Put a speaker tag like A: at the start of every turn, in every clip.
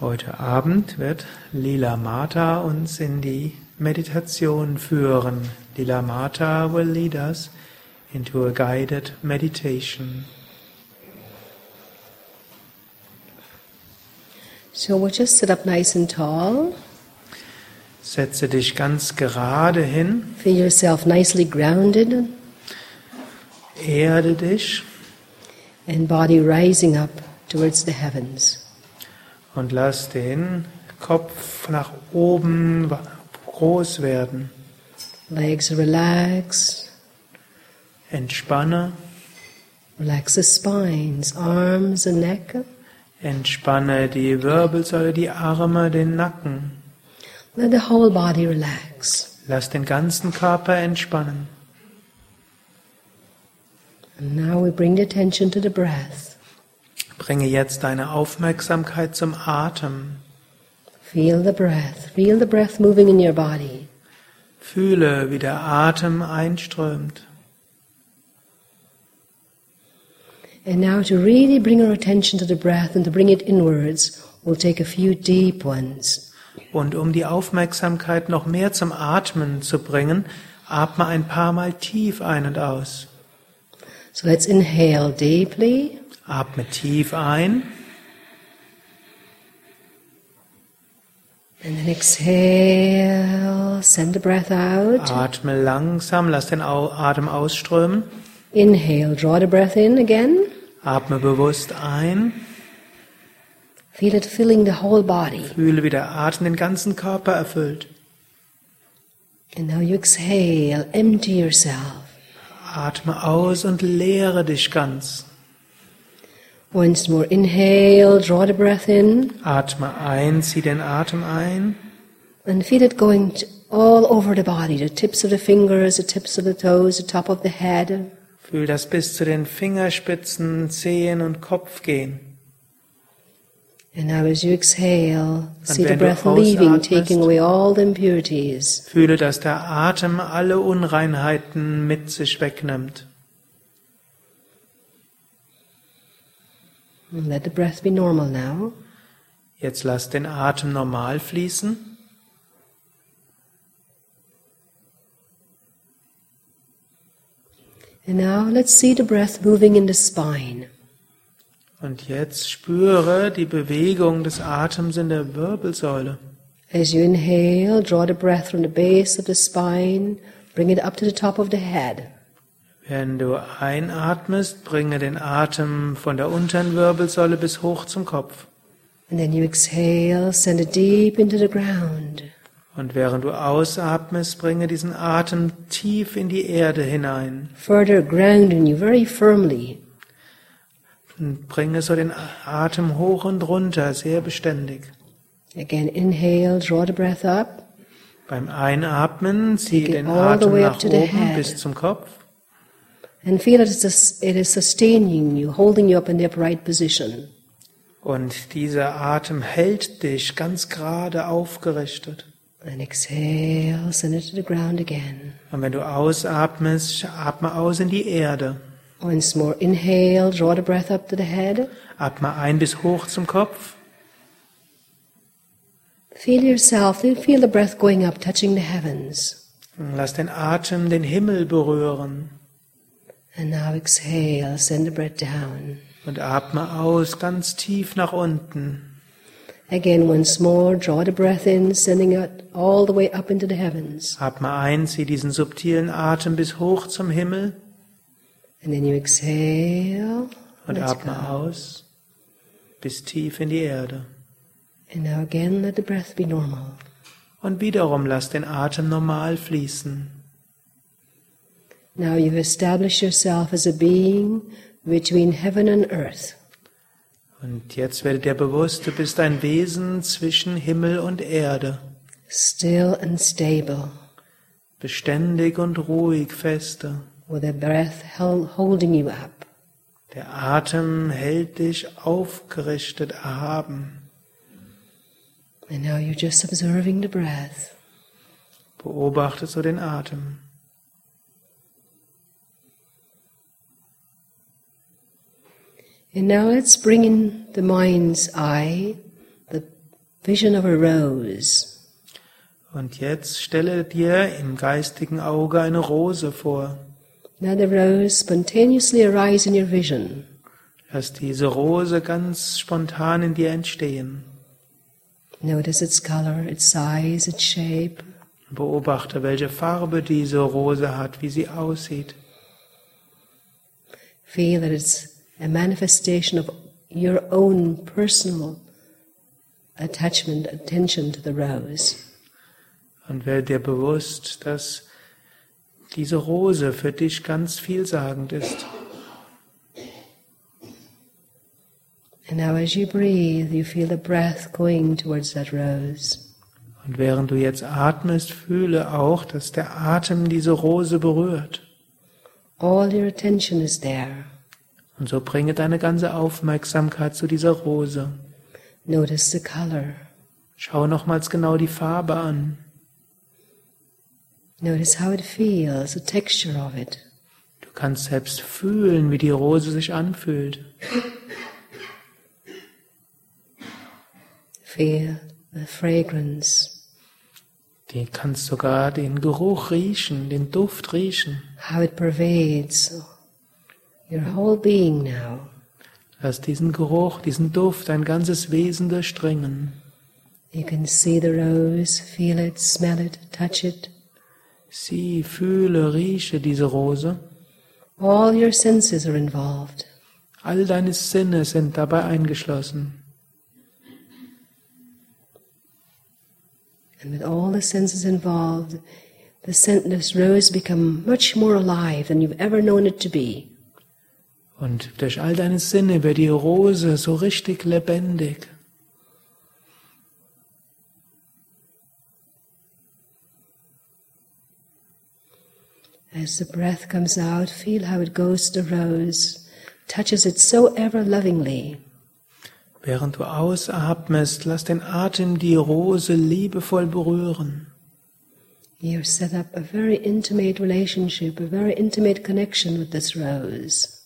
A: Heute Abend wird Lila Mata uns in die Meditation führen. Lila Mata will lead us into a guided meditation.
B: So we'll just sit up nice and tall.
A: Setze dich ganz gerade hin,
B: Feel yourself nicely grounded
A: erde dich
B: and body rising up towards the heavens.
A: Und lass den Kopf nach oben groß werden.
B: Legs relax.
A: Entspanne,
B: Relax the spines, arms and neck.
A: entspanne die Wirbelsäule, die Arme, den Nacken.
B: Let the whole body relax.
A: Lass den ganzen Körper entspannen.
B: And now we bring the attention to the breath.
A: Bringe jetzt deine Aufmerksamkeit zum Atem.
B: Feel the breath. Feel the breath moving in your body.
A: Fühle, wie der Atem einströmt.
B: And now to really bring our attention to the breath and to bring it inwards, we'll take a few deep ones.
A: Und um die Aufmerksamkeit noch mehr zum Atmen zu bringen, atme ein paar Mal tief ein und aus.
B: So let's inhale deeply.
A: Atme tief ein
B: And then exhale, send the breath out.
A: Atme langsam, lass den Atem ausströmen.
B: Inhale, draw the breath in again.
A: Atme bewusst ein.
B: Feel it filling the whole body.
A: Fühle, wie der Atem den ganzen Körper erfüllt.
B: And now you exhale, empty yourself.
A: Atme aus und leere dich ganz.
B: Once more, inhale, draw the breath in,
A: Atme ein, zieh den Atem ein.
B: and feel it going all over the body the tips of the fingers, the tips of the toes, the top of the head.
A: Fühl das bis zu den Fingerspitzen, Zehen und Kopf gehen.
B: And now, as you exhale, see the breath leaving, taking away all the impurities.
A: Fühle, dass der Atem alle Unreinheiten mit sich wegnimmt.
B: Let the breath be normal now.
A: Jetzt lass den Atem normal fließen.
B: And now, let's see the breath moving in the spine.
A: Und jetzt spüre die Bewegung des Atems in der Wirbelsäule.
B: As you inhale, draw the breath from the base of the spine, bring it up to the top of the head.
A: Wenn du einatmest, bringe den Atem von der unteren Wirbelsäule bis hoch zum Kopf.
B: And then you exhale, send it deep into the ground.
A: Und während du ausatmest, bringe diesen Atem tief in die Erde hinein.
B: Further grounding you very firmly.
A: Und bringe so den Atem hoch und runter, sehr beständig.
B: Again, inhale, draw the breath up.
A: Beim Einatmen ziehe den Atem nach oben bis zum Kopf
B: And feel it is, it is sustaining you, holding you up in the upright position.
A: und dieser Atem hält dich ganz gerade aufgerichtet.
B: And exhale, send it to the ground again.
A: Und wenn du ausatmest, atme aus in die Erde.
B: Once more, inhale, draw the breath up to the head.
A: Atme ein bis hoch zum Kopf.
B: Feel yourself, feel the breath going up, touching the heavens.
A: Lass den Atem den Himmel berühren.
B: And now exhale, send the breath down.
A: Und atme aus ganz tief nach unten.
B: Again, once more, draw the breath in, sending it all the way up into the heavens.
A: Atme ein, zieh diesen subtilen Atem bis hoch zum Himmel
B: And then you exhale.
A: und
B: Let's
A: atme
B: go.
A: aus bis tief in die Erde.
B: And now again, let the breath be normal.
A: Und wiederum lass den Atem normal fließen.
B: Now you've established yourself as a being between heaven and earth.
A: Und jetzt werde dir bewusst, du bist ein Wesen zwischen Himmel und Erde,
B: still and stable,
A: beständig und ruhig feste.
B: with the breath holding you up.
A: Der Atem hält dich aufgerichtet, erhaben.
B: And now you're just observing the breath.
A: Beobachte so den Atem.
B: And now let's bring in the mind's eye, the vision of a rose.
A: Und jetzt stelle dir im geistigen Auge eine Rose vor.
B: Now the rose spontaneously arise in your vision.
A: Lass diese Rose ganz spontan in dir entstehen.
B: Notice its color, its size, its shape.
A: Beobachte, welche Farbe diese Rose hat, wie sie aussieht.
B: Feel that it's a manifestation of your own personal attachment, attention to the rose.
A: Und werde dir bewusst, dass diese Rose für dich ganz vielsagend ist.
B: And now, as you breathe, you feel the breath going towards that rose.
A: Und während du jetzt atmest, fühle auch, dass der Atem diese Rose berührt.
B: All your attention is there.
A: Und so bringe deine ganze Aufmerksamkeit zu dieser Rose.
B: Notice the color.
A: Schau nochmals genau die Farbe an.
B: Notice how it feels, the texture of it.
A: Du kannst selbst fühlen, wie die Rose sich anfühlt.
B: Feel the fragrance,
A: Du kannst sogar den Geruch riechen, den Duft riechen.
B: how it pervades your whole being now.
A: Lass diesen Geruch, diesen Duft dein ganzes Wesen durchdringen.
B: You can see the rose, feel it, smell it, touch it.
A: Sieh, fühle, rieche diese Rose.
B: All your senses are involved.
A: All deine Sinne sind dabei eingeschlossen.
B: And with all the senses involved, the scentless rose become much more alive than you've ever known it to be.
A: Und durch all deine Sinne wird die Rose so richtig lebendig.
B: As the breath comes out, feel how it goes to the rose, touches it so ever lovingly.
A: Während du ausatmest, lass den Atem die Rose liebevoll berühren.
B: You've set up a very intimate relationship, a very intimate connection with this rose.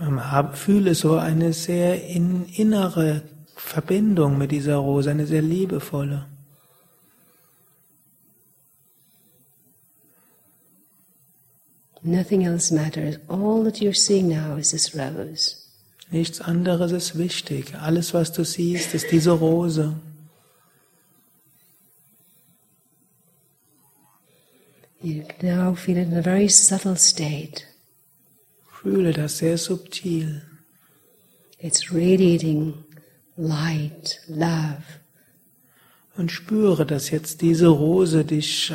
A: Ähm, hab- Fühle so eine sehr in, innere Verbindung mit dieser Rose, eine sehr liebevolle.
B: Nothing else matters. All that you're seeing now is this rose.
A: Nichts anderes ist wichtig. Alles, was du siehst, ist diese Rose.
B: You now feel it in a very subtle state.
A: Fühle das sehr subtil.
B: It's radiating light, love.
A: Und spüre, dass jetzt diese Rose dich,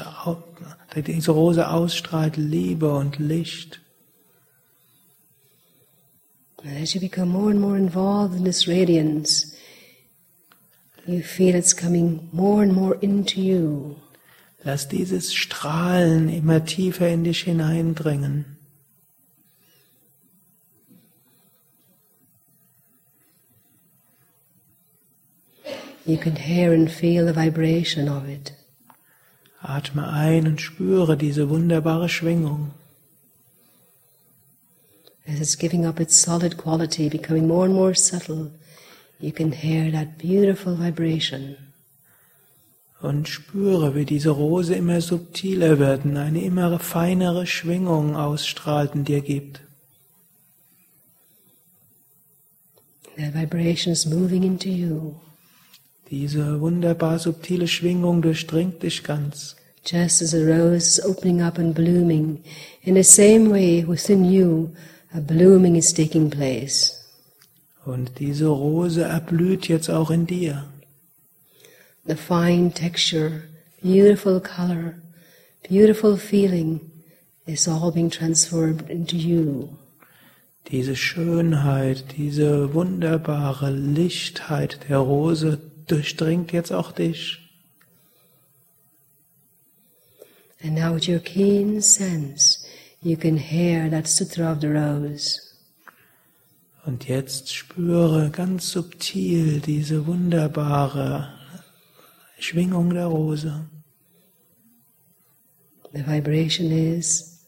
A: diese Rose ausstrahlt Liebe und Licht.
B: And as you become more and more involved in this radiance, you feel it's coming more and more into you.
A: Lass dieses Strahlen immer tiefer in dich hineindringen.
B: You can hear and feel the vibration of it.
A: Atme ein und spüre diese wunderbare Schwingung.
B: As it's giving up its solid quality, becoming more and more subtle, you can hear that beautiful vibration.
A: Und spüre, wie diese Rose immer subtiler wird und eine immer feinere Schwingung ausstrahlt und dir gibt.
B: That vibration is moving into you,
A: Diese wunderbar subtile Schwingung durchdringt dich ganz.
B: just as a rose is opening up and blooming. In the same way, within you, a blooming is taking place.
A: Und diese Rose erblüht jetzt auch in dir.
B: The fine texture, beautiful color, beautiful feeling is all being transformed into you.
A: Diese Schönheit, diese wunderbare Lichtheit der Rose durchdringt jetzt auch dich.
B: And now, with your keen sense, you can hear that sutra of the rose.
A: Und jetzt spüre ganz subtil diese wunderbare Schwingung der Rose.
B: The vibration is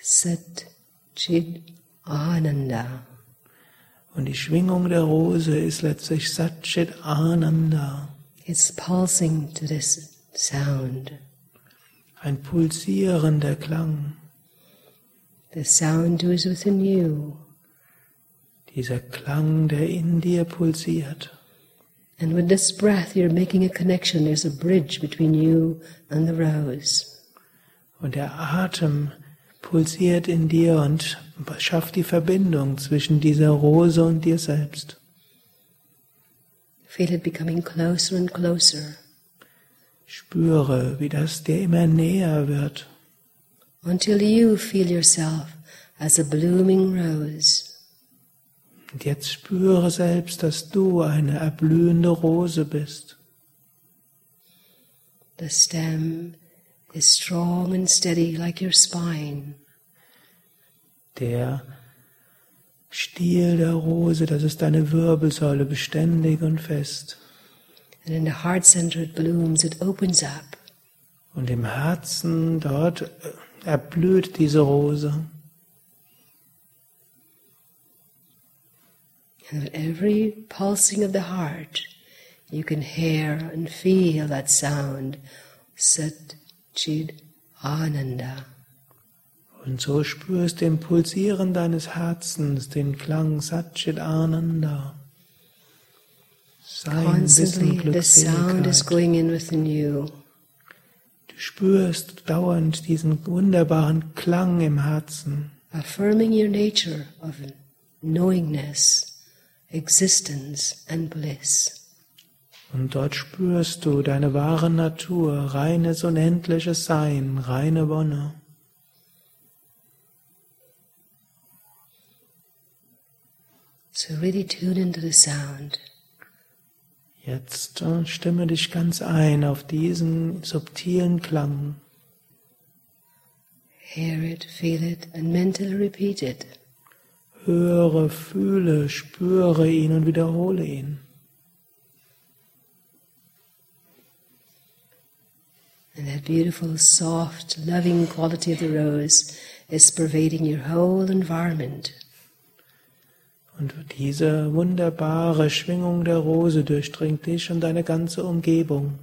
B: Sat Chid Ananda.
A: Und die Schwingung der Rose ist letztlich Satchit Ananda.
B: It's pulsing to this sound.
A: Ein pulsierender Klang.
B: The sound is within you.
A: Dieser Klang, der in dir pulsiert.
B: And with this breath, you're making a connection. There's a bridge between you and the rose.
A: Und der Atem pulsiert in dir und schafft die Verbindung zwischen dieser Rose und dir selbst.
B: Feel it becoming closer and closer
A: Spüre, wie das dir immer näher wird,
B: until you feel yourself as a blooming rose.
A: Und jetzt spüre selbst, dass du eine erblühende Rose bist.
B: The stem is strong and steady like your spine.
A: Der Stiel der Rose, das ist deine Wirbelsäule, beständig und fest.
B: And in the heart center it blooms, it opens up.
A: Und im Herzen dort äh, erblüht diese Rose.
B: And with every pulsing of the heart, you can hear and feel that sound, Sat Chid Ananda.
A: Und so spürst du im Pulsieren deines Herzens den Klang Satchit Ananda. Sein
B: Constantly, the sound is going in within you.
A: Du spürst dauernd diesen wunderbaren Klang im Herzen,
B: affirming your nature of knowingness, existence, and bliss.
A: Und dort spürst du deine wahre Natur, reines unendliches Sein, reine Wonne.
B: So really tune into the sound.
A: Jetzt äh, stimme dich ganz ein auf diesen subtilen Klang.
B: Hear it, feel it, and mentally repeat it.
A: Höre, fühle, spüre ihn und wiederhole ihn.
B: And that beautiful, soft, loving quality of the rose is pervading your whole environment.
A: Und diese wunderbare Schwingung der Rose durchdringt dich und deine ganze Umgebung.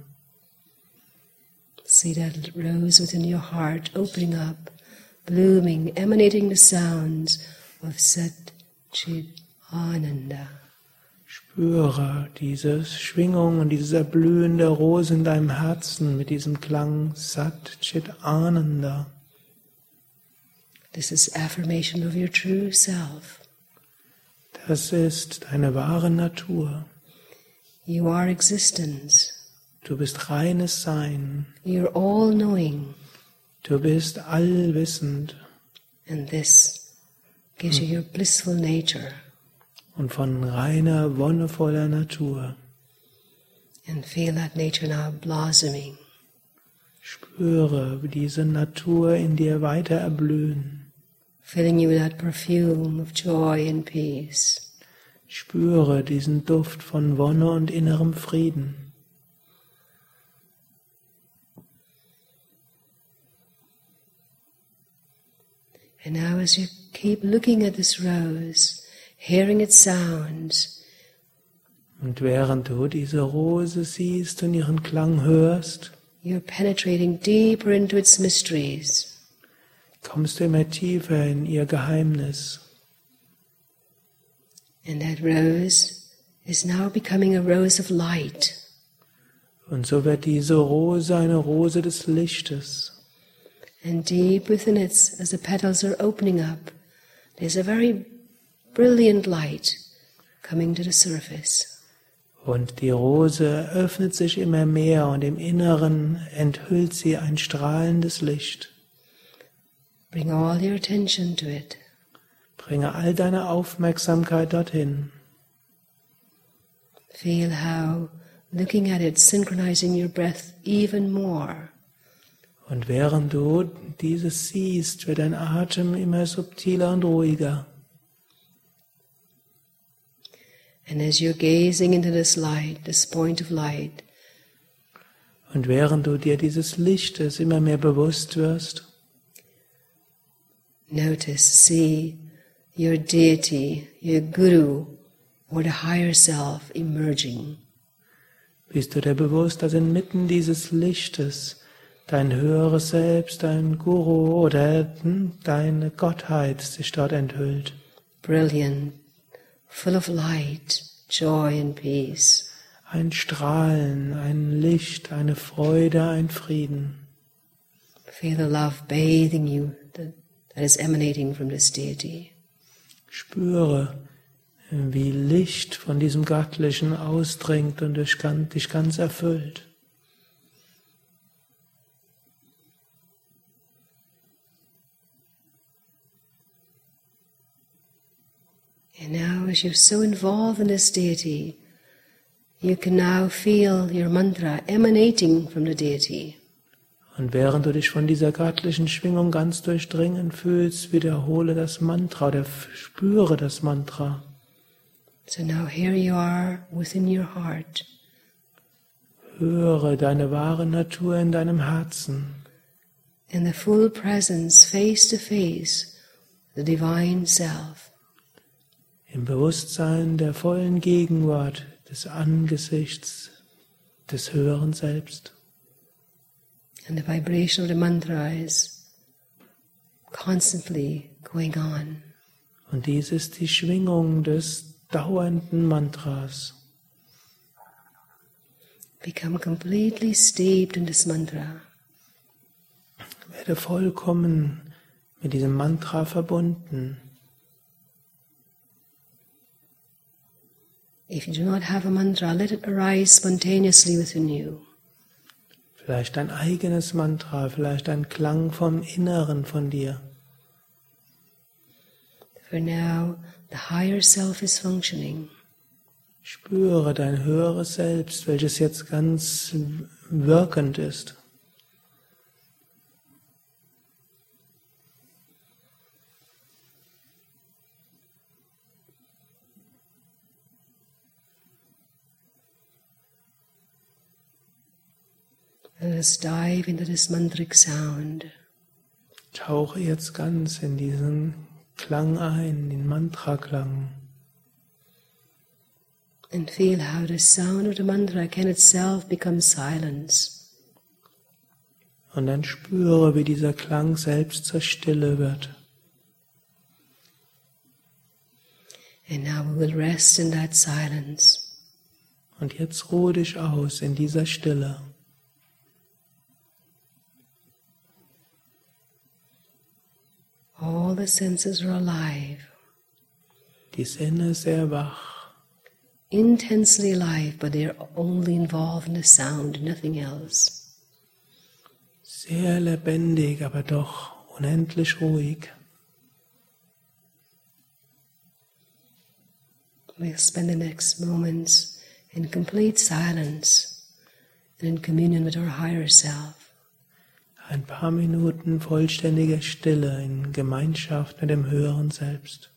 B: See that rose within your heart opening up, blooming, emanating the sounds of Sat Chit Ananda.
A: Spüre diese Schwingung und dieses Erblühen der Rose in deinem Herzen mit diesem Klang Sat Chit Ananda.
B: This is affirmation of your true self.
A: Das ist deine wahre Natur.
B: You are existence.
A: Du bist reines Sein.
B: You're all knowing.
A: Du bist allwissend
B: And this gives you your blissful nature.
A: Und von reiner, wonnevoller Natur.
B: And feel that nature now blossoming.
A: Spüre, diese Natur in dir weiter erblühen.
B: filling you with that perfume of joy and peace.
A: Spüre diesen Duft von Wonne und innerem Frieden.
B: And now, as you keep looking at this rose, hearing its sounds,
A: Und während du diese Rose siehst und ihren Klang hörst,
B: you're penetrating deeper into its mysteries.
A: kommst du immer tiefer in ihr Geheimnis.
B: And that rose is now becoming a rose of light.
A: Und so wird diese Rose eine Rose des Lichtes.
B: And deep within it, as the petals are opening up, there's a very brilliant light coming to the surface.
A: Und die Rose öffnet sich immer mehr und im Inneren enthüllt sie ein strahlendes Licht.
B: Bring all your attention to it.
A: Bringe all deine Aufmerksamkeit dorthin.
B: Feel how looking at it, synchronizing your breath even more.
A: Und während du dieses siehst, wird dein Atem immer subtiler und ruhiger.
B: And as you're gazing into this light, this point of light,
A: Und während du dir dieses Lichtes immer mehr bewusst wirst,
B: notice, see your deity, your guru or the higher self emerging.
A: Bist du dir bewusst, dass inmitten dieses Lichtes dein höheres Selbst, dein Guru oder deine Gottheit sich dort enthüllt?
B: Brilliant, full of light, joy and peace.
A: Ein Strahlen, ein Licht, eine Freude, ein Frieden.
B: Feel the love bathing you that, is emanating from this deity.
A: Spüre, wie Licht von diesem Göttlichen ausdringt und dich ganz erfüllt.
B: And now, as you're so involved in this deity, you can now feel your mantra emanating from the deity.
A: Und während du dich von dieser göttlichen Schwingung ganz durchdringen fühlst, wiederhole das Mantra oder spüre das Mantra.
B: So now here you are within your heart.
A: Höre deine wahre Natur in deinem Herzen.
B: In the full presence, face to face, the divine self.
A: Im Bewusstsein der vollen Gegenwart des Angesichts des höheren Selbst.
B: And the vibration of the mantra is constantly going on.
A: Und dies ist die Schwingung des dauernden Mantras.
B: Become completely steeped in this mantra.
A: Werde vollkommen mit diesem Mantra verbunden.
B: If you do not have a mantra, let it arise spontaneously within you.
A: Vielleicht ein eigenes Mantra, vielleicht ein Klang vom Inneren von dir.
B: For now, the higher self is functioning.
A: Spüre dein höheres Selbst, welches jetzt ganz wirkend ist.
B: Let us dive into this mantric sound.
A: Tauche jetzt ganz in diesen Klang ein, den Mantra-Klang.
B: And feel how the sound of the mantra can itself become silence.
A: Und dann spüre, wie dieser Klang selbst zur Stille wird.
B: And now we will rest in that silence.
A: Und jetzt ruhe dich aus in dieser Stille.
B: All the senses are alive,
A: Die Sinne sehr wach,
B: intensely alive, but they are only involved in the sound, nothing else.
A: sehr lebendig, aber doch unendlich ruhig.
B: We'll spend the next moments in complete silence and in communion with our higher self.
A: Ein paar Minuten vollständiger Stille in Gemeinschaft mit dem höheren Selbst.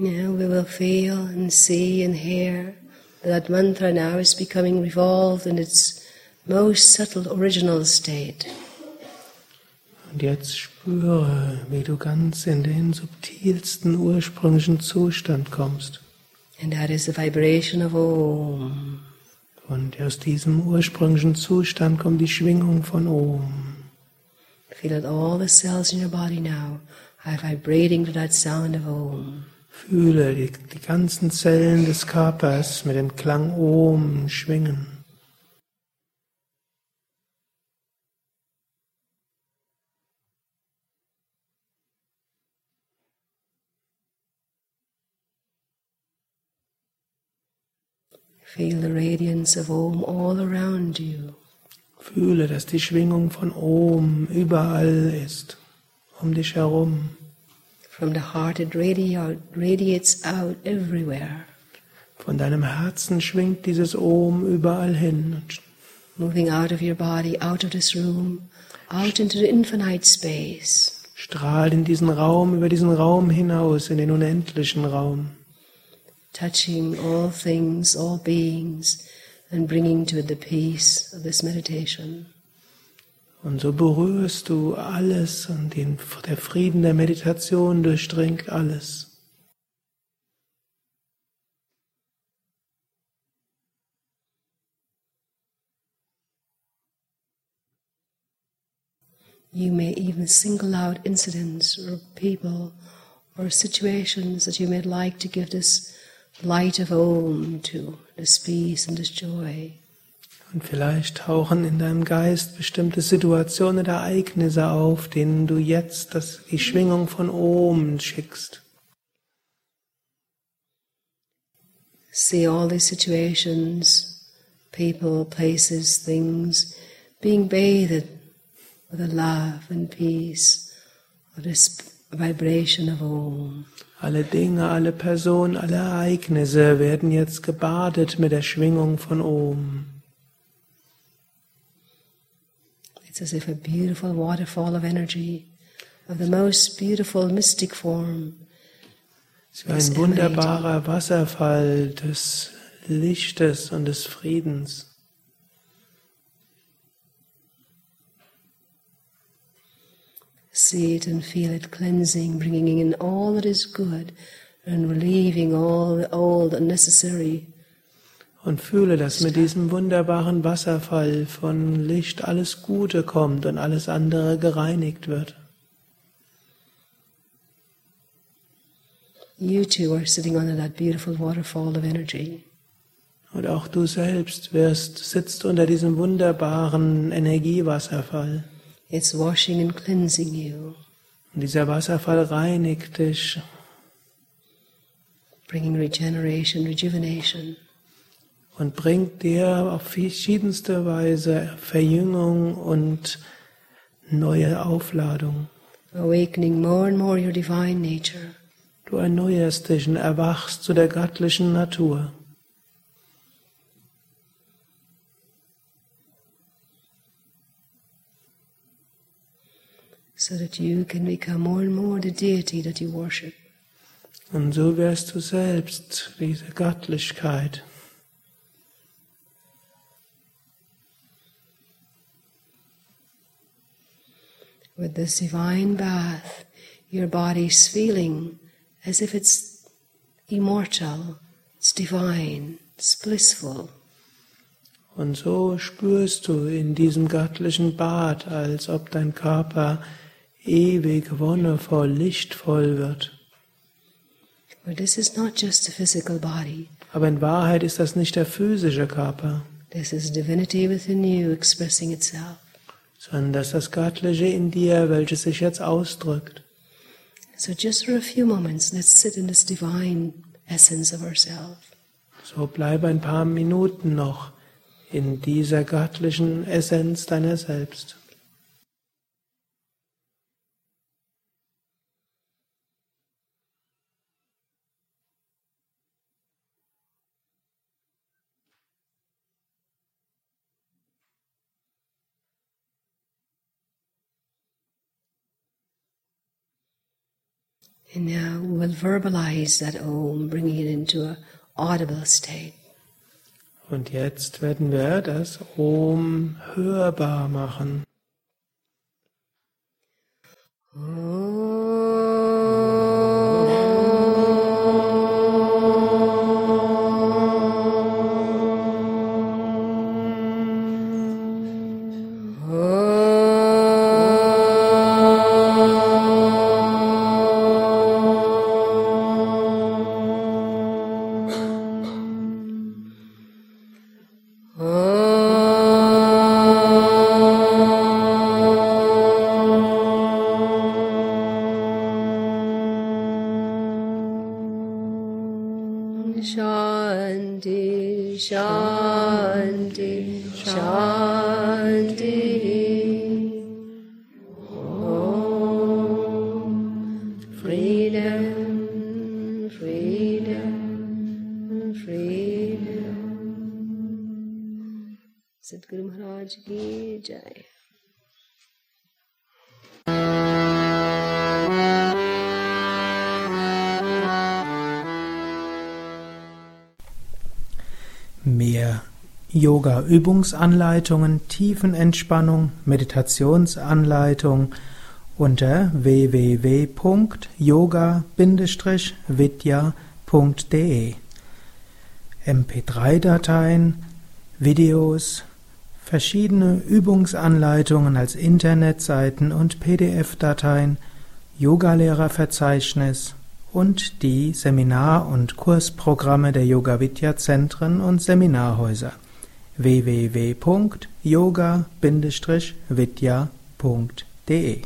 B: Now we will feel and see and hear that mantra now is becoming revolved in its most subtle original state.
A: Und jetzt spüre, wie du ganz in den subtilsten ursprünglichen Zustand kommst.
B: And that is the vibration of Om.
A: Und aus diesem ursprünglichen Zustand kommt die Schwingung von Om.
B: Feel that all the cells in your body now are vibrating to that sound of Om.
A: Fühle die, die ganzen Zellen des Körpers mit dem Klang Om schwingen.
B: Feel the radiance of Om all around you.
A: Fühle, dass die Schwingung von Om überall ist, um dich herum.
B: From the heart it radi- radiates out everywhere,
A: Von deinem Herzen schwingt dieses Om überall hin
B: moving out of your body, out of this room, out into the infinite space.
A: strahlt in diesen Raum, über diesen Raum hinaus, in den unendlichen Raum.
B: touching all things, all beings, and bringing to it the peace of this meditation.
A: Und so berührst du alles und der Frieden der Meditation durchdringt alles.
B: You may even single out incidents or people or situations that you may like to give this light of Om to, this peace and this joy.
A: Und vielleicht tauchen in deinem Geist bestimmte Situationen oder Ereignisse auf, denen du jetzt das, die Schwingung von Om schickst.
B: See all these situations, people, places, things being bathed with the love and peace of this vibration of Om.
A: Alle Dinge, alle Personen, alle Ereignisse werden jetzt gebadet mit der Schwingung von Om.
B: It's as if a beautiful waterfall of energy of the most beautiful mystic form
A: ist ein wunderbarer Wasserfall des Lichtes und des Friedens.
B: See it and feel it cleansing, bringing in all that is good and relieving all the old unnecessary.
A: Und fühle, dass mit diesem wunderbaren Wasserfall von Licht alles Gute kommt und alles andere gereinigt wird.
B: You too are sitting under that beautiful waterfall of energy.
A: Und auch du selbst wirst, sitzt unter diesem wunderbaren Energiewasserfall.
B: It's washing and cleansing you,
A: Und dieser Wasserfall reinigt dich
B: bringing regeneration, rejuvenation.
A: Und bringt dir auf verschiedenste Weise Verjüngung und neue Aufladung.
B: awakening more and more your divine nature.
A: Du erneuerst dich und erwachst zu der göttlichen Natur.
B: so that you can become more and more the deity that you worship.
A: Und so wirst du selbst diese Göttlichkeit.
B: With this divine bath, your body's feeling as if it's immortal, it's divine, it's blissful.
A: Und so spürst du in diesem göttlichen Bad, als ob dein Körper ewig wonnevoll, lichtvoll wird.
B: But this is not just a physical body.
A: Aber in Wahrheit ist das nicht der physische Körper,
B: This is divinity within you expressing itself.
A: Sondern das ist das Göttliche in dir, welches sich jetzt ausdrückt.
B: So just for a few moments, let's sit in this divine essence of ourselves.
A: So bleib ein paar Minuten noch in dieser göttlichen Essenz deiner selbst.
B: And now we will verbalize that Om, bringing it into a audible state.
A: Und jetzt werden wir das Om hörbar machen.
B: Shanti, freedom, freedom. Sadhguru Maharaj.
A: Mehr Yoga-Übungsanleitungen, Tiefenentspannung, Meditationsanleitung unter www.yoga-vidya.de MP3-Dateien, Videos, verschiedene Übungsanleitungen als Internetseiten und PDF-Dateien, Yogalehrerverzeichnis und die Seminar- und Kursprogramme der Yoga Vidya Zentren und Seminarhäuser www.yoga-vidya.de